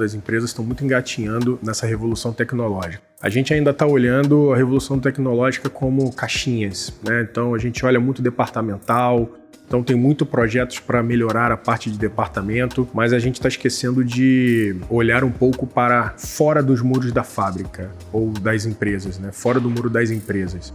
As empresas estão muito engatinhando nessa revolução tecnológica. A gente ainda está olhando a revolução tecnológica como caixinhas, né? Então a gente olha muito departamental, então tem muito projetos para melhorar a parte de departamento, mas a gente está esquecendo de olhar um pouco para fora dos muros da fábrica ou das empresas, né? Fora do muro das empresas.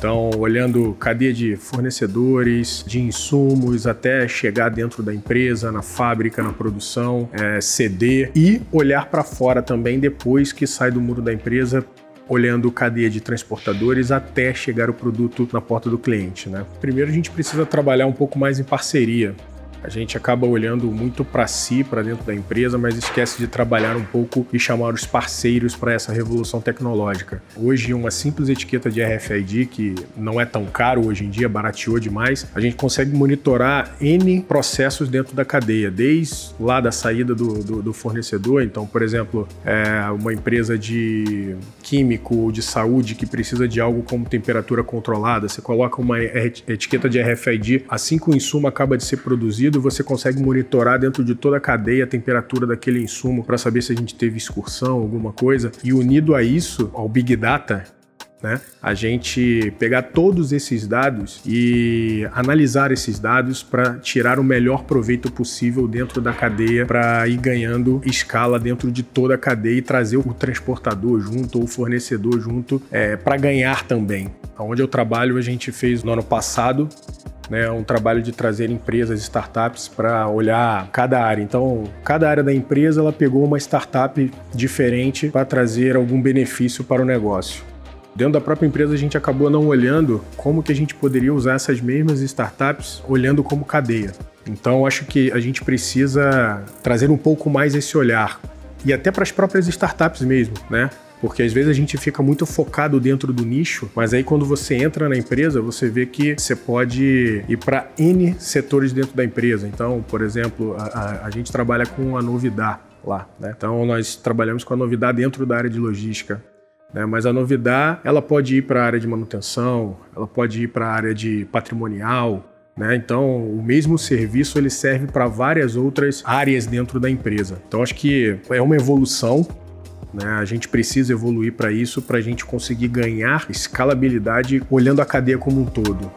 Então, olhando cadeia de fornecedores, de insumos, até chegar dentro da empresa, na fábrica, na produção, é, CD e olhar para fora também depois que sai do muro da empresa olhando cadeia de transportadores até chegar o produto na porta do cliente. Né? Primeiro, a gente precisa trabalhar um pouco mais em parceria a gente acaba olhando muito para si, para dentro da empresa, mas esquece de trabalhar um pouco e chamar os parceiros para essa revolução tecnológica. Hoje, uma simples etiqueta de RFID, que não é tão caro hoje em dia, barateou demais, a gente consegue monitorar N processos dentro da cadeia, desde lá da saída do, do, do fornecedor. Então, por exemplo, é uma empresa de químico ou de saúde que precisa de algo como temperatura controlada, você coloca uma etiqueta de RFID, assim que o insumo acaba de ser produzido, você consegue monitorar dentro de toda a cadeia a temperatura daquele insumo para saber se a gente teve excursão, alguma coisa. E unido a isso, ao Big Data, né? A gente pegar todos esses dados e analisar esses dados para tirar o melhor proveito possível dentro da cadeia, para ir ganhando escala dentro de toda a cadeia e trazer o transportador junto ou o fornecedor junto é, para ganhar também. Onde eu trabalho, a gente fez no ano passado né, um trabalho de trazer empresas, startups para olhar cada área. Então, cada área da empresa ela pegou uma startup diferente para trazer algum benefício para o negócio. Dentro da própria empresa a gente acabou não olhando como que a gente poderia usar essas mesmas startups olhando como cadeia. Então, acho que a gente precisa trazer um pouco mais esse olhar e até para as próprias startups mesmo, né? Porque às vezes a gente fica muito focado dentro do nicho, mas aí quando você entra na empresa, você vê que você pode ir para N setores dentro da empresa. Então, por exemplo, a, a, a gente trabalha com a novidade lá, né? Então nós trabalhamos com a novidade dentro da área de logística. Né? Mas a novidade, ela pode ir para a área de manutenção, ela pode ir para a área de patrimonial, né? Então, o mesmo serviço ele serve para várias outras áreas dentro da empresa. Então, acho que é uma evolução né? A gente precisa evoluir para isso, para a gente conseguir ganhar escalabilidade olhando a cadeia como um todo.